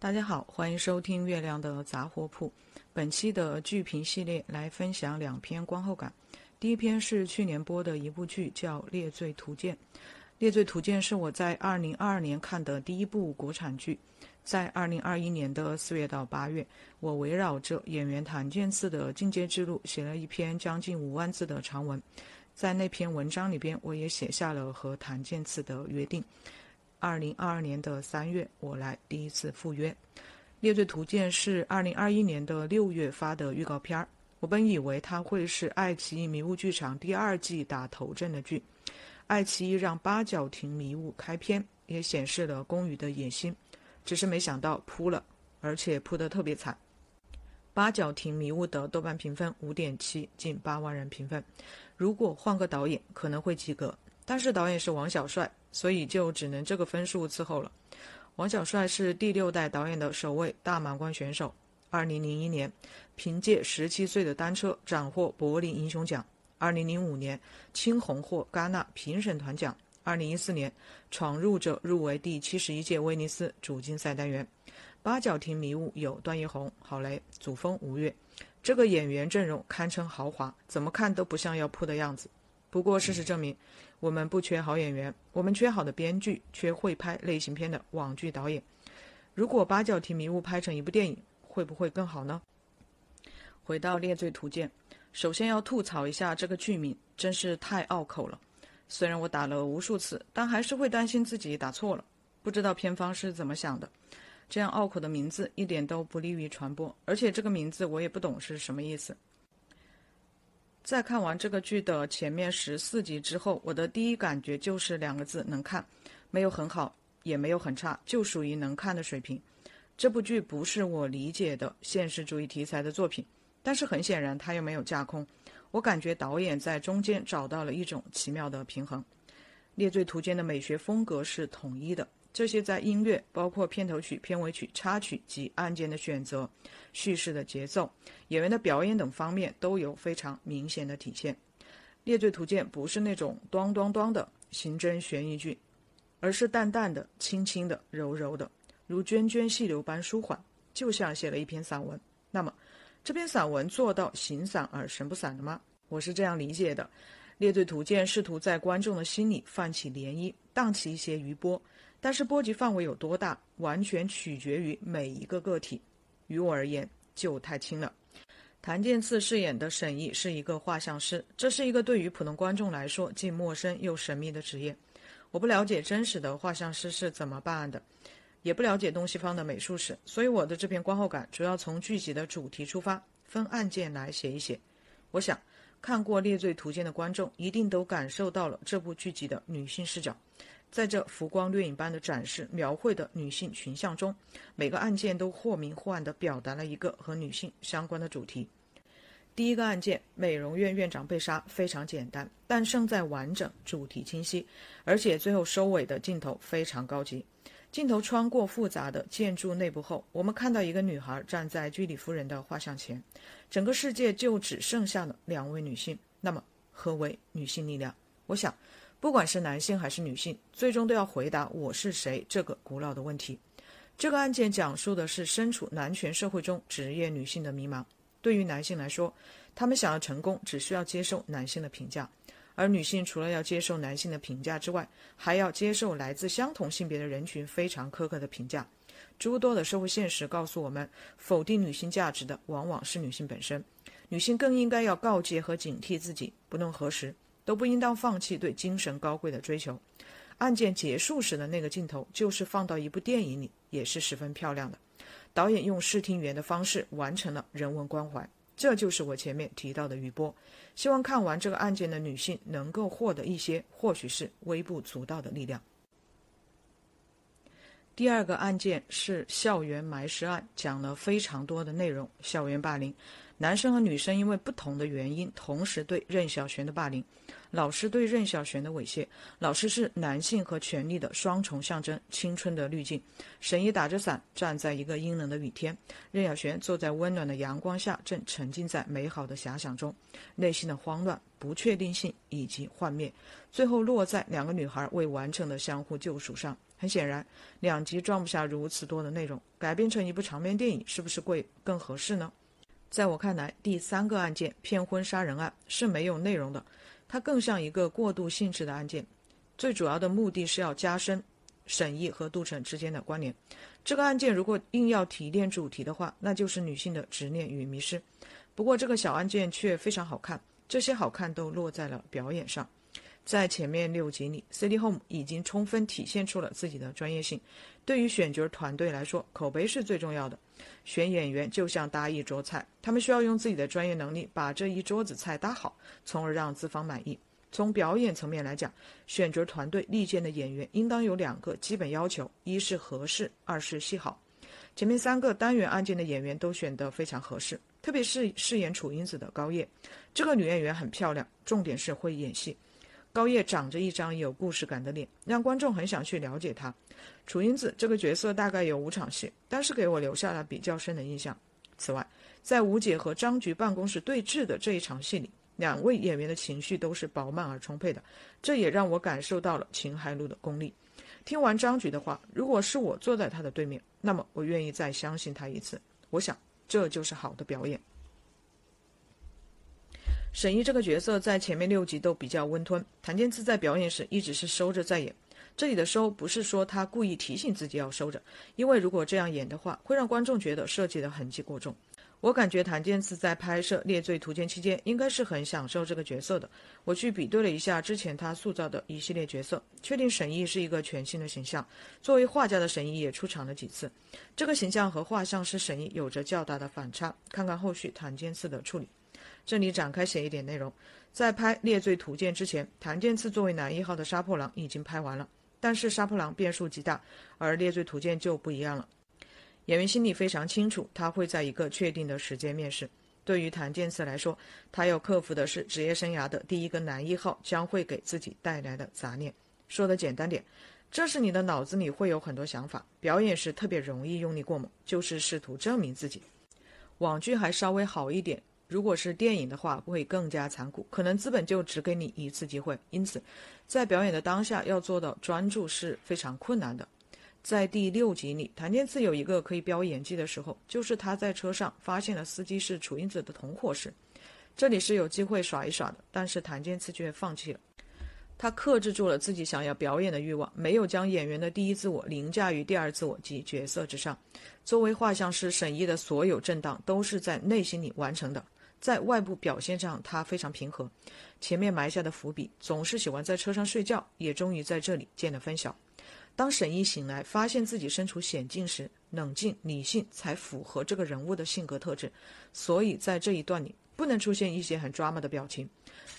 大家好，欢迎收听月亮的杂货铺。本期的剧评系列来分享两篇观后感。第一篇是去年播的一部剧，叫《猎罪图鉴》。《猎罪图鉴》是我在二零二二年看的第一部国产剧。在二零二一年的四月到八月，我围绕着演员谭健次的进阶之路写了一篇将近五万字的长文。在那篇文章里边，我也写下了和谭健次的约定。二零二二年的三月，我来第一次赴约。《猎罪图鉴》是二零二一年的六月发的预告片儿。我本以为它会是爱奇艺迷雾剧场第二季打头阵的剧。爱奇艺让八角亭迷雾开篇，也显示了宫羽的野心。只是没想到扑了，而且扑得特别惨。八角亭迷雾的豆瓣评分五点七，近八万人评分。如果换个导演，可能会及格。但是导演是王小帅。所以就只能这个分数伺候了。王小帅是第六代导演的首位大满贯选手。二零零一年，凭借十七岁的单车斩获柏林英雄奖；二零零五年，青红获戛纳评审团奖；二零一四年，闯入者入围第七十一届威尼斯主竞赛单元。八角亭迷雾有段奕宏、郝蕾、祖峰、吴越，这个演员阵容堪称豪华，怎么看都不像要扑的样子。不过事实证明。我们不缺好演员，我们缺好的编剧，缺会拍类型片的网剧导演。如果八角亭迷雾拍成一部电影，会不会更好呢？回到《猎罪图鉴》，首先要吐槽一下这个剧名，真是太拗口了。虽然我打了无数次，但还是会担心自己打错了。不知道片方是怎么想的，这样拗口的名字一点都不利于传播，而且这个名字我也不懂是什么意思。在看完这个剧的前面十四集之后，我的第一感觉就是两个字：能看。没有很好，也没有很差，就属于能看的水平。这部剧不是我理解的现实主义题材的作品，但是很显然它又没有架空。我感觉导演在中间找到了一种奇妙的平衡。《猎罪图鉴》的美学风格是统一的。这些在音乐，包括片头曲、片尾曲、插曲及案件的选择、叙事的节奏、演员的表演等方面都有非常明显的体现。《猎罪图鉴》不是那种“咚咚咚”的刑侦悬疑剧，而是淡淡的、轻轻的、柔柔的，如涓涓细流般舒缓，就像写了一篇散文。那么，这篇散文做到形散而神不散了吗？我是这样理解的：《猎罪图鉴》试图在观众的心里泛起涟漪，荡起一些余波。但是波及范围有多大，完全取决于每一个个体。于我而言，就太轻了。谭健次饰演的沈毅是一个画像师，这是一个对于普通观众来说既陌生又神秘的职业。我不了解真实的画像师是怎么办案的，也不了解东西方的美术史，所以我的这篇观后感主要从剧集的主题出发，分案件来写一写。我想，看过《猎罪图鉴》的观众一定都感受到了这部剧集的女性视角。在这浮光掠影般的展示、描绘的女性群像中，每个案件都或明或暗地表达了一个和女性相关的主题。第一个案件，美容院院长被杀，非常简单，但胜在完整、主题清晰，而且最后收尾的镜头非常高级。镜头穿过复杂的建筑内部后，我们看到一个女孩站在居里夫人的画像前，整个世界就只剩下了两位女性。那么，何为女性力量？我想。不管是男性还是女性，最终都要回答“我是谁”这个古老的问题。这个案件讲述的是身处男权社会中职业女性的迷茫。对于男性来说，他们想要成功，只需要接受男性的评价；而女性除了要接受男性的评价之外，还要接受来自相同性别的人群非常苛刻的评价。诸多的社会现实告诉我们，否定女性价值的往往是女性本身。女性更应该要告诫和警惕自己，不论何时。都不应当放弃对精神高贵的追求。案件结束时的那个镜头，就是放到一部电影里也是十分漂亮的。导演用视听语言的方式完成了人文关怀，这就是我前面提到的余波。希望看完这个案件的女性能够获得一些，或许是微不足道的力量。第二个案件是校园埋尸案，讲了非常多的内容，校园霸凌。男生和女生因为不同的原因，同时对任小璇的霸凌。老师对任小璇的猥亵，老师是男性和权力的双重象征，青春的滤镜。沈怡打着伞站在一个阴冷的雨天，任小璇坐在温暖的阳光下，正沉浸在美好的遐想中，内心的慌乱、不确定性以及幻灭，最后落在两个女孩未完成的相互救赎上。很显然，两集装不下如此多的内容，改编成一部长篇电影是不是会更合适呢？在我看来，第三个案件骗婚杀人案是没有内容的。它更像一个过渡性质的案件，最主要的目的是要加深沈毅和杜晨之间的关联。这个案件如果硬要提炼主题的话，那就是女性的执念与迷失。不过这个小案件却非常好看，这些好看都落在了表演上。在前面六集里，CD Home 已经充分体现出了自己的专业性。对于选角团队来说，口碑是最重要的。选演员就像搭一桌菜，他们需要用自己的专业能力把这一桌子菜搭好，从而让资方满意。从表演层面来讲，选角团队力荐的演员应当有两个基本要求：一是合适，二是戏好。前面三个单元案件的演员都选得非常合适，特别是饰演楚英子的高叶，这个女演员很漂亮，重点是会演戏。高叶长着一张有故事感的脸，让观众很想去了解他。楚英子这个角色大概有五场戏，但是给我留下了比较深的印象。此外，在吴姐和张局办公室对峙的这一场戏里，两位演员的情绪都是饱满而充沛的，这也让我感受到了秦海璐的功力。听完张局的话，如果是我坐在他的对面，那么我愿意再相信他一次。我想，这就是好的表演。沈一这个角色在前面六集都比较温吞，谭健次在表演时一直是收着在演。这里的收不是说他故意提醒自己要收着，因为如果这样演的话，会让观众觉得设计的痕迹过重。我感觉谭健次在拍摄《猎罪图鉴》期间，应该是很享受这个角色的。我去比对了一下之前他塑造的一系列角色，确定沈一是一个全新的形象。作为画家的沈一也出场了几次，这个形象和画像是沈一有着较大的反差。看看后续谭健次的处理。这里展开写一点内容，在拍《猎罪图鉴》之前，谭健次作为男一号的杀破狼已经拍完了，但是杀破狼变数极大，而《猎罪图鉴》就不一样了。演员心里非常清楚，他会在一个确定的时间面试。对于谭健次来说，他要克服的是职业生涯的第一个男一号将会给自己带来的杂念。说的简单点，这是你的脑子里会有很多想法，表演时特别容易用力过猛，就是试图证明自己。网剧还稍微好一点。如果是电影的话，会更加残酷，可能资本就只给你一次机会。因此，在表演的当下要做到专注是非常困难的。在第六集里，谭健次有一个可以飙演技的时候，就是他在车上发现了司机是楚英子的同伙时，这里是有机会耍一耍的，但是谭健次却放弃了。他克制住了自己想要表演的欲望，没有将演员的第一自我凌驾于第二自我及角色之上。作为画像师沈毅的所有震荡都是在内心里完成的。在外部表现上，他非常平和。前面埋下的伏笔，总是喜欢在车上睡觉，也终于在这里见了分晓。当沈一醒来，发现自己身处险境时，冷静理性才符合这个人物的性格特质。所以在这一段里，不能出现一些很 drama 的表情，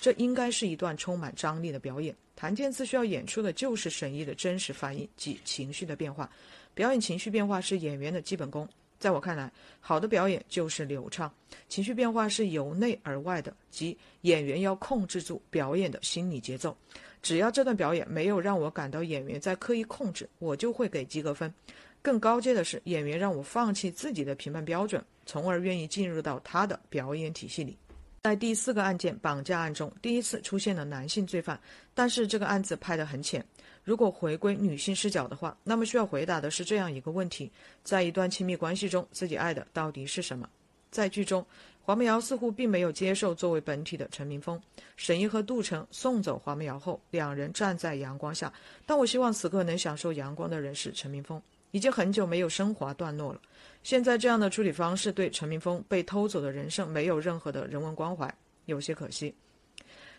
这应该是一段充满张力的表演。谭健次需要演出的就是沈一的真实反应及情绪的变化。表演情绪变化是演员的基本功。在我看来，好的表演就是流畅，情绪变化是由内而外的，即演员要控制住表演的心理节奏。只要这段表演没有让我感到演员在刻意控制，我就会给及格分。更高阶的是，演员让我放弃自己的评判标准，从而愿意进入到他的表演体系里。在第四个案件绑架案中，第一次出现了男性罪犯，但是这个案子拍得很浅。如果回归女性视角的话，那么需要回答的是这样一个问题：在一段亲密关系中，自己爱的到底是什么？在剧中，黄梅瑶似乎并没有接受作为本体的陈明峰。沈一和杜成送走黄梅瑶后，两人站在阳光下。但我希望此刻能享受阳光的人是陈明峰。已经很久没有升华段落了，现在这样的处理方式对陈明峰被偷走的人生没有任何的人文关怀，有些可惜。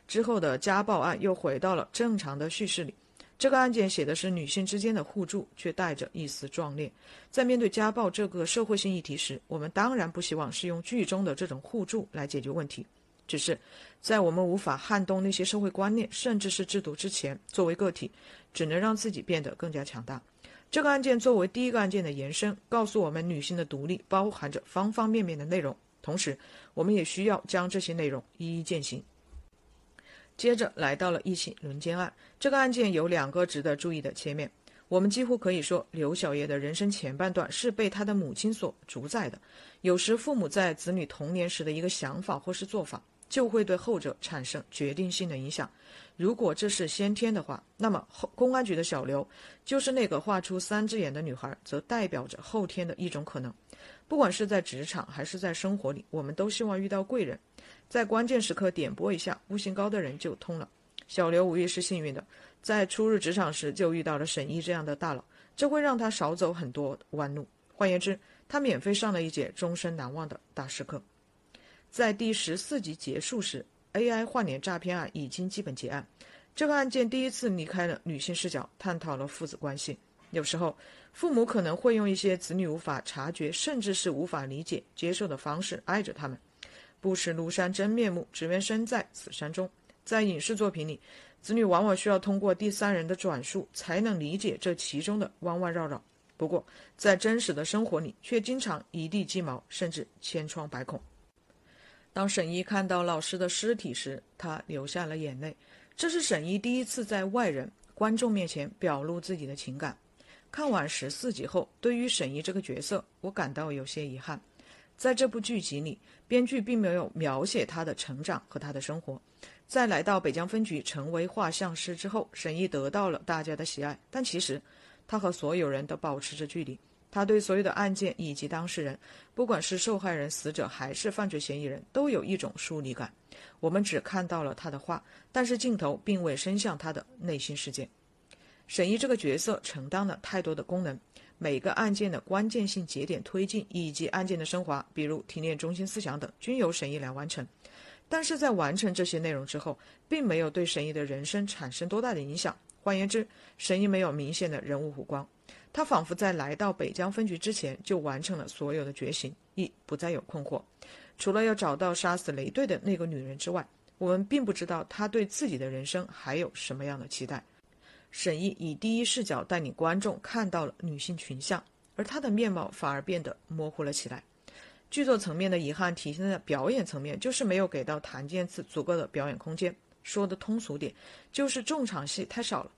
之后的家暴案又回到了正常的叙事里。这个案件写的是女性之间的互助，却带着一丝壮烈。在面对家暴这个社会性议题时，我们当然不希望是用剧中的这种互助来解决问题。只是在我们无法撼动那些社会观念，甚至是制度之前，作为个体，只能让自己变得更加强大。这个案件作为第一个案件的延伸，告诉我们女性的独立包含着方方面面的内容。同时，我们也需要将这些内容一一践行。接着来到了一起轮奸案，这个案件有两个值得注意的切面。我们几乎可以说，刘小叶的人生前半段是被他的母亲所主宰的。有时，父母在子女童年时的一个想法或是做法，就会对后者产生决定性的影响。如果这是先天的话，那么后公安局的小刘就是那个画出三只眼的女孩，则代表着后天的一种可能。不管是在职场还是在生活里，我们都希望遇到贵人。在关键时刻点拨一下，悟性高的人就通了。小刘无疑是幸运的，在初入职场时就遇到了沈毅这样的大佬，这会让他少走很多弯路。换言之，他免费上了一节终身难忘的大师课。在第十四集结束时，AI 换脸诈骗案已经基本结案。这个案件第一次离开了女性视角，探讨了父子关系。有时候，父母可能会用一些子女无法察觉，甚至是无法理解、接受的方式爱着他们。不识庐山真面目，只缘身在此山中。在影视作品里，子女往往需要通过第三人的转述才能理解这其中的弯弯绕绕。不过，在真实的生活里，却经常一地鸡毛，甚至千疮百孔。当沈一看到老师的尸体时，他流下了眼泪。这是沈一第一次在外人、观众面前表露自己的情感。看完十四集后，对于沈一这个角色，我感到有些遗憾。在这部剧集里，编剧并没有描写他的成长和他的生活。在来到北疆分局成为画像师之后，沈毅得到了大家的喜爱，但其实他和所有人都保持着距离。他对所有的案件以及当事人，不管是受害人、死者还是犯罪嫌疑人，都有一种疏离感。我们只看到了他的画，但是镜头并未伸向他的内心世界。沈毅这个角色承担了太多的功能。每个案件的关键性节点推进以及案件的升华，比如提炼中心思想等，均由沈一来完成。但是在完成这些内容之后，并没有对沈一的人生产生多大的影响。换言之，神医没有明显的人物弧光，他仿佛在来到北疆分局之前就完成了所有的觉醒，亦不再有困惑。除了要找到杀死雷队的那个女人之外，我们并不知道他对自己的人生还有什么样的期待。沈毅以第一视角带领观众看到了女性群像，而她的面貌反而变得模糊了起来。剧作层面的遗憾体现在表演层面，就是没有给到谭健次足够的表演空间。说的通俗点，就是重场戏太少了。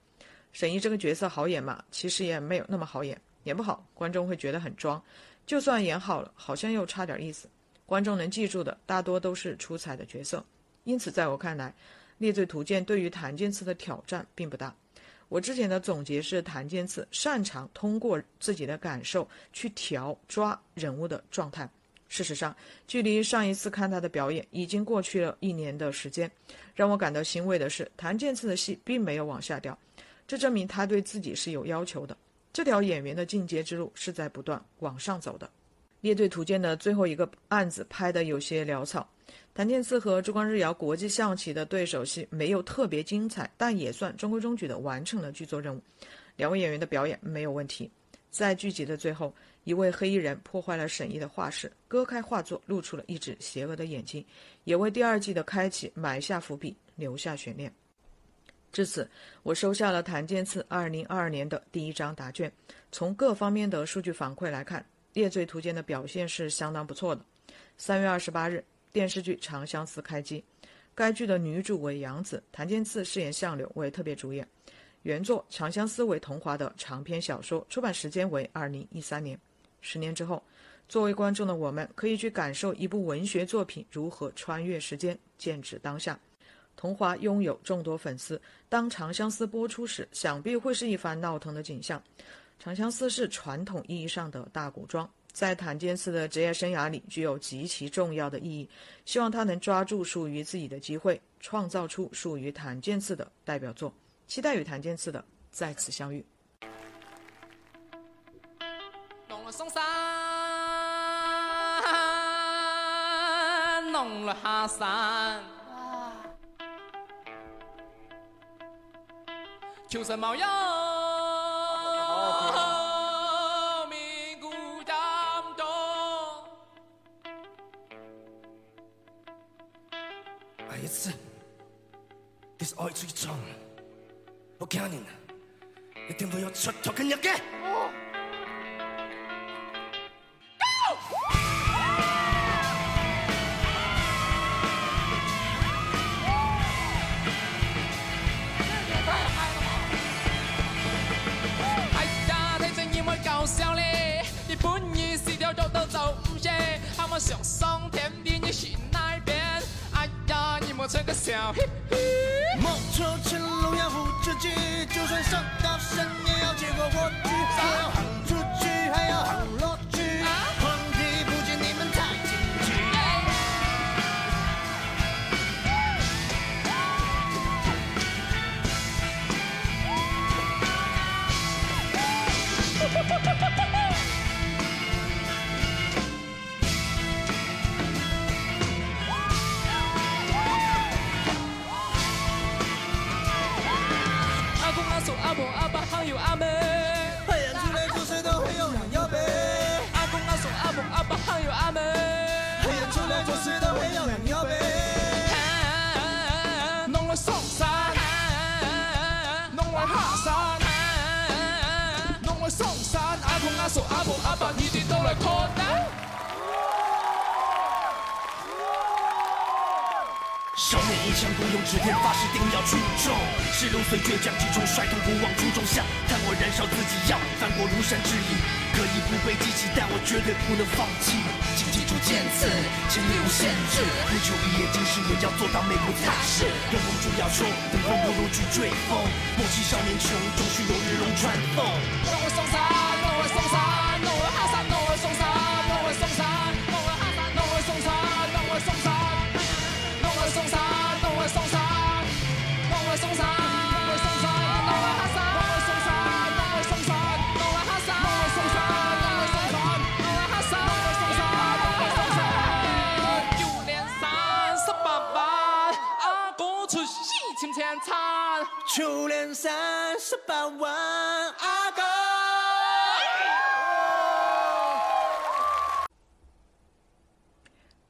沈毅这个角色好演吗？其实也没有那么好演，演不好观众会觉得很装；就算演好了，好像又差点意思。观众能记住的大多都是出彩的角色。因此，在我看来，《猎罪图鉴》对于谭健次的挑战并不大。我之前的总结是，谭健次擅长通过自己的感受去调抓人物的状态。事实上，距离上一次看他的表演已经过去了一年的时间。让我感到欣慰的是，谭健次的戏并没有往下掉，这证明他对自己是有要求的。这条演员的进阶之路是在不断往上走的。《列队图鉴》的最后一个案子拍得有些潦草。谭健次和珠光日瑶国际象棋的对手戏没有特别精彩，但也算中规中矩地完成了剧作任务。两位演员的表演没有问题。在剧集的最后，一位黑衣人破坏了沈毅的画室，割开画作，露出了一只邪恶的眼睛，也为第二季的开启埋下伏笔，留下悬念。至此，我收下了谭健次2022年的第一张答卷。从各方面的数据反馈来看，《猎罪图鉴》的表现是相当不错的。三月二十八日。电视剧《长相思》开机，该剧的女主为杨紫，谭健次饰演相柳为特别主演。原作《长相思》为桐华的长篇小说，出版时间为二零一三年。十年之后，作为观众的我们，可以去感受一部文学作品如何穿越时间，剑指当下。桐华拥有众多粉丝，当《长相思》播出时，想必会是一番闹腾的景象。《长相思》是传统意义上的大古装。在谭健次的职业生涯里具有极其重要的意义，希望他能抓住属于自己的机会，创造出属于谭健次的代表作。期待与谭健次的再次相遇。弄了嵩山，弄了哈山，求神冒妖。我今年一定会有出头嘅日嘅。本就算上十六岁倔强击中，率痛不忘初衷。向看我燃烧自己，要翻过庐山之影，可以不被激起，但我绝对不能放弃。请记住剑刺，前力无限制，不求一夜惊世，也要做到美不踏实。跟风主要说，等风不如去追风。莫欺少年穷，终须有日龙穿凤。弄来上山，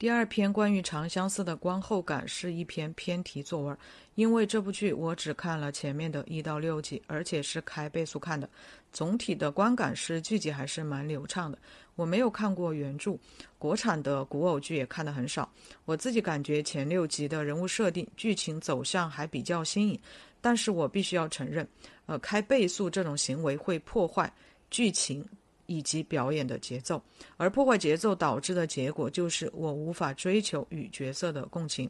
第二篇关于《长相思》的观后感是一篇偏题作文，因为这部剧我只看了前面的一到六集，而且是开倍速看的。总体的观感是剧集还是蛮流畅的。我没有看过原著，国产的古偶剧也看得很少。我自己感觉前六集的人物设定、剧情走向还比较新颖，但是我必须要承认，呃，开倍速这种行为会破坏剧情以及表演的节奏，而破坏节奏导致的结果就是我无法追求与角色的共情。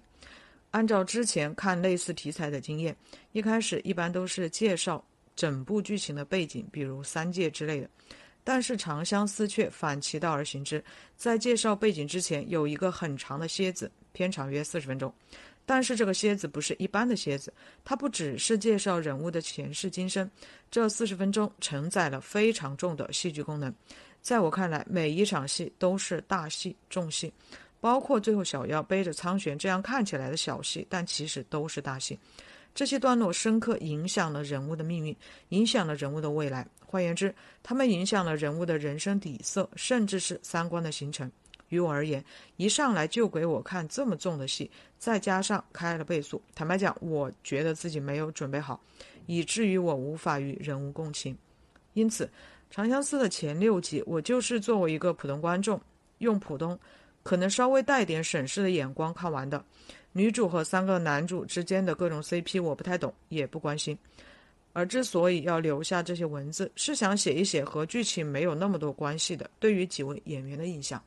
按照之前看类似题材的经验，一开始一般都是介绍整部剧情的背景，比如三界之类的。但是《长相思》却反其道而行之，在介绍背景之前有一个很长的蝎子，片长约四十分钟。但是这个蝎子不是一般的蝎子，它不只是介绍人物的前世今生，这四十分钟承载了非常重的戏剧功能。在我看来，每一场戏都是大戏重戏，包括最后小妖背着苍玄这样看起来的小戏，但其实都是大戏。这些段落深刻影响了人物的命运，影响了人物的未来。换言之，他们影响了人物的人生底色，甚至是三观的形成。于我而言，一上来就给我看这么重的戏，再加上开了倍速，坦白讲，我觉得自己没有准备好，以至于我无法与人物共情。因此，《长相思》的前六集，我就是作为一个普通观众，用普通，可能稍微带点审视的眼光看完的。女主和三个男主之间的各种 CP 我不太懂，也不关心。而之所以要留下这些文字，是想写一写和剧情没有那么多关系的对于几位演员的印象。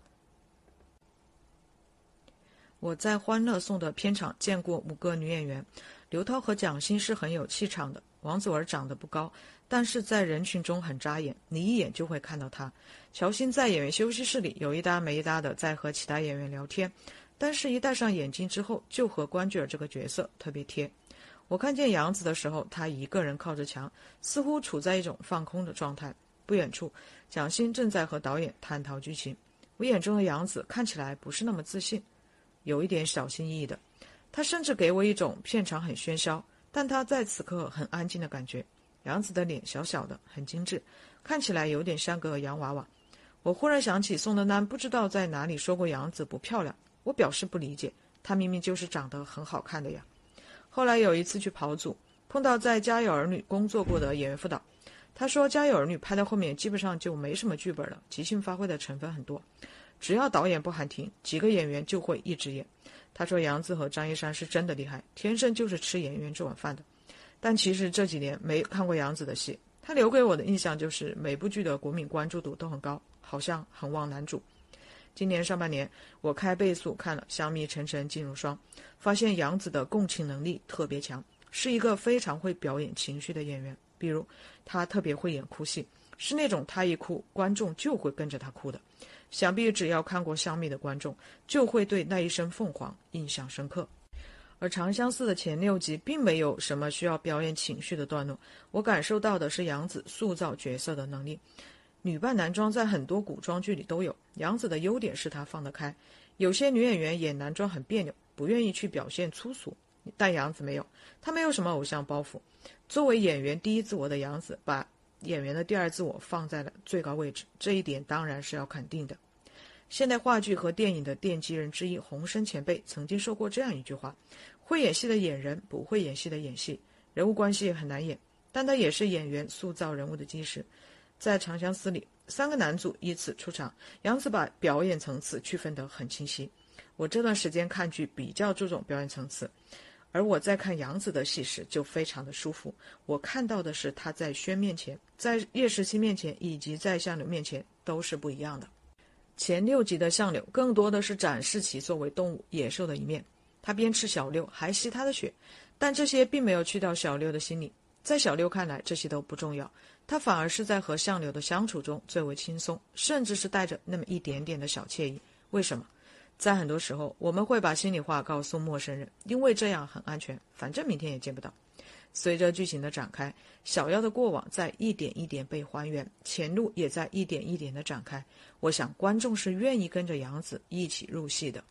我在《欢乐颂》的片场见过五个女演员，刘涛和蒋欣是很有气场的。王祖儿长得不高，但是在人群中很扎眼，你一眼就会看到她。乔欣在演员休息室里有一搭没一搭的在和其他演员聊天，但是一戴上眼镜之后，就和关雎尔这个角色特别贴。我看见杨紫的时候，她一个人靠着墙，似乎处在一种放空的状态。不远处，蒋欣正在和导演探讨剧情。我眼中的杨紫看起来不是那么自信，有一点小心翼翼的。他甚至给我一种片场很喧嚣，但他在此刻很安静的感觉。杨紫的脸小小的，很精致，看起来有点像个洋娃娃。我忽然想起宋丹丹不知道在哪里说过杨紫不漂亮，我表示不理解，她明明就是长得很好看的呀。后来有一次去跑组，碰到在《家有儿女》工作过的演员辅导，他说《家有儿女》拍到后面基本上就没什么剧本了，即兴发挥的成分很多，只要导演不喊停，几个演员就会一直演。他说杨紫和张一山是真的厉害，天生就是吃演员这碗饭的。但其实这几年没看过杨紫的戏，他留给我的印象就是每部剧的国民关注度都很高，好像很旺男主。今年上半年，我开倍速看了《香蜜沉沉烬如霜》，发现杨紫的共情能力特别强，是一个非常会表演情绪的演员。比如，她特别会演哭戏，是那种她一哭，观众就会跟着她哭的。想必只要看过《香蜜》的观众，就会对那一声凤凰印象深刻。而《长相思》的前六集并没有什么需要表演情绪的段落，我感受到的是杨紫塑造角色的能力。女扮男装在很多古装剧里都有，杨紫的优点是她放得开。有些女演员演男装很别扭，不愿意去表现粗俗，但杨紫没有，她没有什么偶像包袱。作为演员第一自我的杨紫，把演员的第二自我放在了最高位置，这一点当然是要肯定的。现代话剧和电影的奠基人之一洪生前辈曾经说过这样一句话：会演戏的演人，不会演戏的演戏。人物关系很难演，但它也是演员塑造人物的基石。在《长相思》里，三个男主依次出场，杨紫把表演层次区分得很清晰。我这段时间看剧比较注重表演层次，而我在看杨紫的戏时就非常的舒服。我看到的是她在轩面前、在叶时期面前以及在相柳面前都是不一样的。前六集的相柳更多的是展示其作为动物野兽的一面，他边吃小六还吸他的血，但这些并没有去掉小六的心理。在小六看来，这些都不重要。他反而是在和相柳的相处中最为轻松，甚至是带着那么一点点的小惬意。为什么？在很多时候，我们会把心里话告诉陌生人，因为这样很安全，反正明天也见不到。随着剧情的展开，小妖的过往在一点一点被还原，前路也在一点一点的展开。我想，观众是愿意跟着杨紫一起入戏的。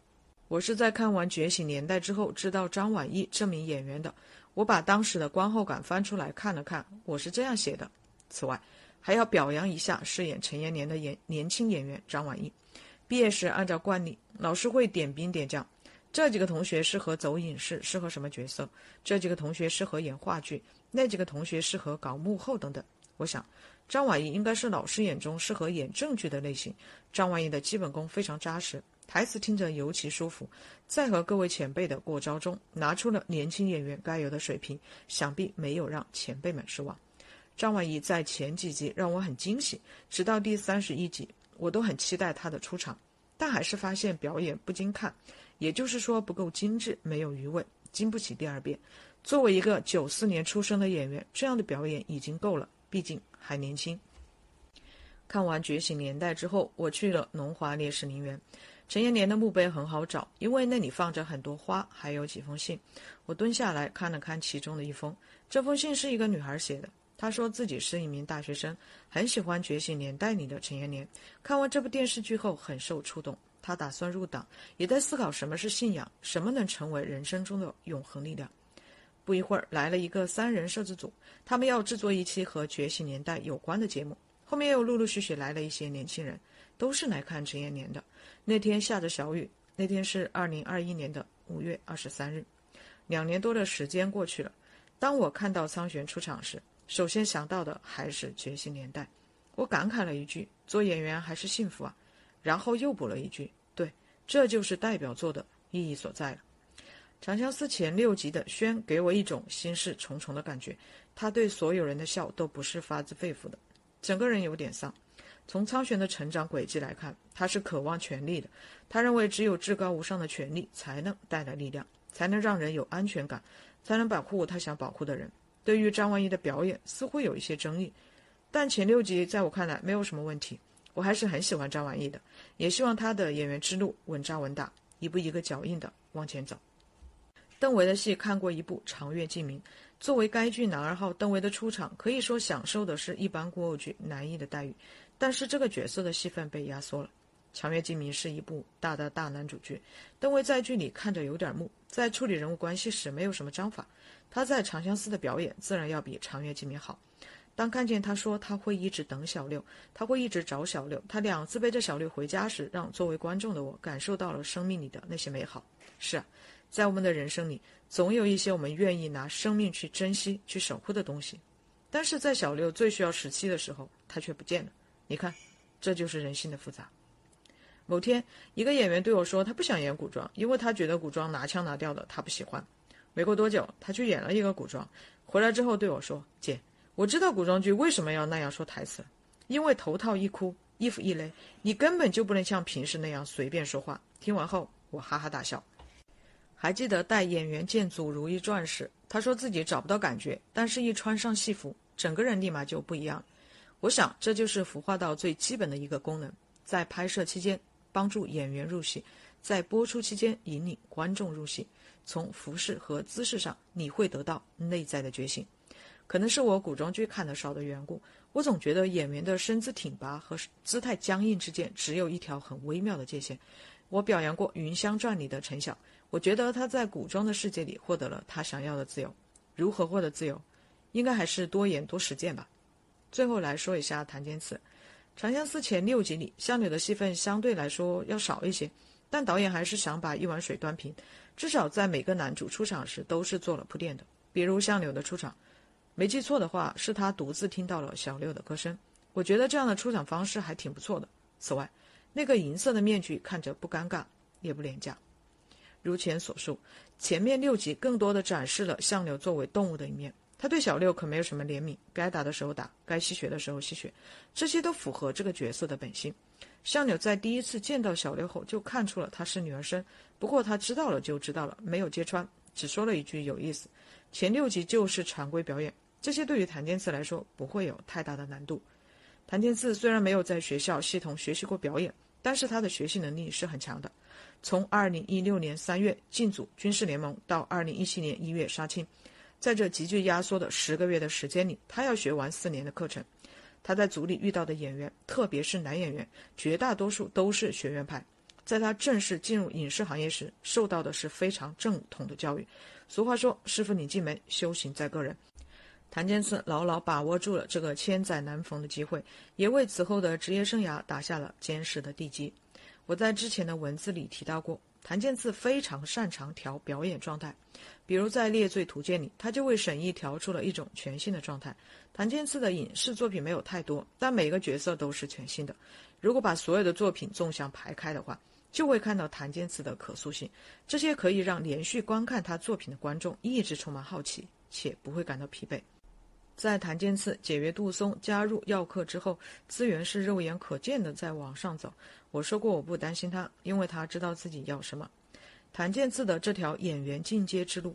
我是在看完《觉醒年代》之后知道张晚意这名演员的。我把当时的观后感翻出来看了看，我是这样写的。此外，还要表扬一下饰演陈延年的演年轻演员张晚意。毕业时，按照惯例，老师会点兵点将，这几个同学适合走影视，适合什么角色？这几个同学适合演话剧，那几个同学适合搞幕后等等。我想，张晚意应该是老师眼中适合演正剧的类型。张晚意的基本功非常扎实，台词听着尤其舒服，在和各位前辈的过招中，拿出了年轻演员该有的水平，想必没有让前辈们失望。张晚意在前几集让我很惊喜，直到第三十一集，我都很期待她的出场，但还是发现表演不经看，也就是说不够精致，没有余味，经不起第二遍。作为一个九四年出生的演员，这样的表演已经够了，毕竟还年轻。看完《觉醒年代》之后，我去了龙华烈士陵园。陈延年的墓碑很好找，因为那里放着很多花，还有几封信。我蹲下来看了看其中的一封，这封信是一个女孩写的。她说自己是一名大学生，很喜欢《觉醒年代》里的陈延年。看完这部电视剧后，很受触动。他打算入党，也在思考什么是信仰，什么能成为人生中的永恒力量。不一会儿，来了一个三人摄制组，他们要制作一期和《觉醒年代》有关的节目。后面又陆陆续续来了一些年轻人，都是来看陈延年的。那天下着小雨，那天是二零二一年的五月二十三日。两年多的时间过去了，当我看到苍玄出场时，首先想到的还是《觉醒年代》，我感慨了一句：“做演员还是幸福啊。”然后又补了一句：“对，这就是代表作的意义所在了。”《长相思》前六集的轩给我一种心事重重的感觉，他对所有人的笑都不是发自肺腑的，整个人有点丧。从苍玄的成长轨迹来看，他是渴望权力的，他认为只有至高无上的权力才能带来力量，才能让人有安全感，才能保护他想保护的人。对于张万一的表演似乎有一些争议，但前六集在我看来没有什么问题，我还是很喜欢张晚意的，也希望他的演员之路稳扎稳打，一步一个脚印的往前走。邓为的戏看过一部《长月烬明》，作为该剧男二号，邓为的出场可以说享受的是一般古偶剧男一的待遇，但是这个角色的戏份被压缩了。《长月烬明》是一部大的大男主剧，邓为在剧里看着有点木，在处理人物关系时没有什么章法。他在《长相思》的表演自然要比《长月烬明》好。当看见他说他会一直等小六，他会一直找小六，他两次背着小六回家时，让作为观众的我感受到了生命里的那些美好。是啊，在我们的人生里，总有一些我们愿意拿生命去珍惜、去守护的东西。但是在小六最需要时期的时候，他却不见了。你看，这就是人性的复杂。某天，一个演员对我说，他不想演古装，因为他觉得古装拿腔拿调的，他不喜欢。没过多久，他去演了一个古装，回来之后对我说：“姐，我知道古装剧为什么要那样说台词，因为头套一哭，衣服一勒，你根本就不能像平时那样随便说话。听完后，我哈哈大笑。还记得带演员见祖如懿传时，他说自己找不到感觉，但是一穿上戏服，整个人立马就不一样。我想这就是服化道最基本的一个功能，在拍摄期间帮助演员入戏，在播出期间引领观众入戏。从服饰和姿势上，你会得到内在的觉醒。可能是我古装剧看得少的缘故，我总觉得演员的身姿挺拔和姿态僵硬之间只有一条很微妙的界限。我表扬过《云香传》里的陈晓，我觉得他在古装的世界里获得了他想要的自由。如何获得自由？应该还是多演多实践吧。最后来说一下檀健次，《长相思》前六集里，相柳的戏份相对来说要少一些，但导演还是想把一碗水端平，至少在每个男主出场时都是做了铺垫的。比如相柳的出场。没记错的话，是他独自听到了小六的歌声。我觉得这样的出场方式还挺不错的。此外，那个银色的面具看着不尴尬，也不廉价。如前所述，前面六集更多的展示了相柳作为动物的一面。他对小六可没有什么怜悯，该打的时候打，该吸血的时候吸血，这些都符合这个角色的本性。相柳在第一次见到小六后就看出了她是女儿身，不过他知道了就知道了，没有揭穿，只说了一句有意思。前六集就是常规表演。这些对于谭健次来说不会有太大的难度。谭健次虽然没有在学校系统学习过表演，但是他的学习能力是很强的。从2016年3月进组军事联盟到2017年1月杀青，在这极具压缩的十个月的时间里，他要学完四年的课程。他在组里遇到的演员，特别是男演员，绝大多数都是学院派。在他正式进入影视行业时，受到的是非常正统的教育。俗话说：“师傅领进门，修行在个人。”谭健次牢牢把握住了这个千载难逢的机会，也为此后的职业生涯打下了坚实的地基。我在之前的文字里提到过，谭健次非常擅长调表演状态，比如在《猎罪图鉴》里，他就为沈毅调出了一种全新的状态。谭健次的影视作品没有太多，但每个角色都是全新的。如果把所有的作品纵向排开的话，就会看到谭健次的可塑性，这些可以让连续观看他作品的观众一直充满好奇，且不会感到疲惫。在谭健次解约杜松加入耀客之后，资源是肉眼可见的在往上走。我说过我不担心他，因为他知道自己要什么。谭健次的这条演员进阶之路，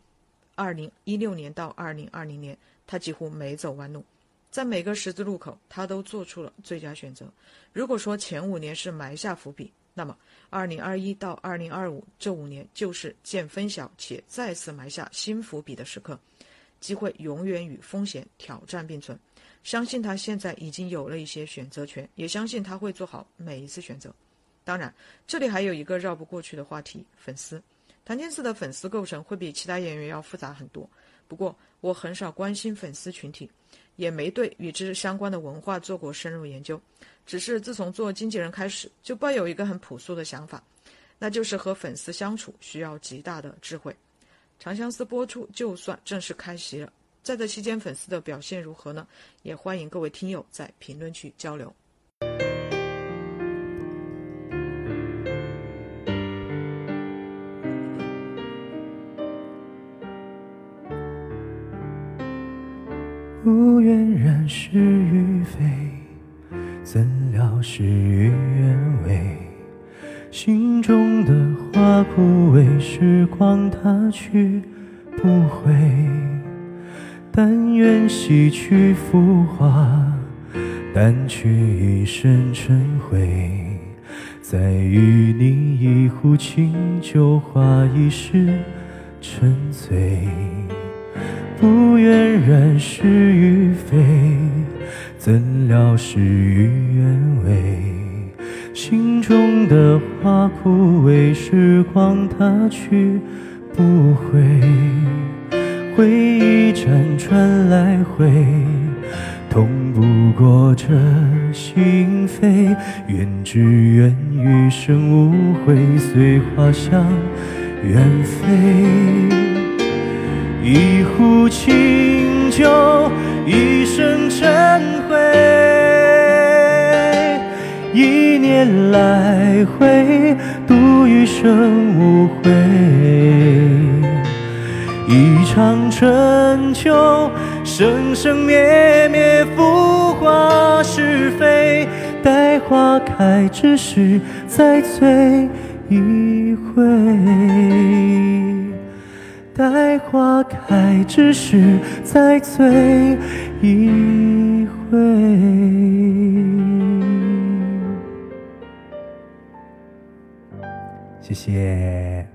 二零一六年到二零二零年，他几乎没走弯路，在每个十字路口，他都做出了最佳选择。如果说前五年是埋下伏笔，那么二零二一到二零二五这五年就是见分晓且再次埋下新伏笔的时刻。机会永远与风险挑战并存，相信他现在已经有了一些选择权，也相信他会做好每一次选择。当然，这里还有一个绕不过去的话题——粉丝。谭健次的粉丝构成会比其他演员要复杂很多。不过，我很少关心粉丝群体，也没对与之相关的文化做过深入研究。只是自从做经纪人开始，就抱有一个很朴素的想法，那就是和粉丝相处需要极大的智慧。《长相思》播出就算正式开席了，在这期间粉丝的表现如何呢？也欢迎各位听友在评论区交流。不愿染是与非，怎料事与愿违。心中的花枯萎，时光它去不回。但愿洗去浮华，掸去一身尘灰，再与你一壶清酒话一世沉醉。不愿染是与非，怎料事与愿违。心中的花枯萎，时光它去不回，回忆辗转来回，痛不过这心扉。愿只愿余生无悔，随花香远飞。一壶清酒，一生尘灰。一念来回，度余生无悔。一场春秋。生生灭灭，浮华是非。待花开之时，再醉一回。待花开之时，再醉一回。谢谢。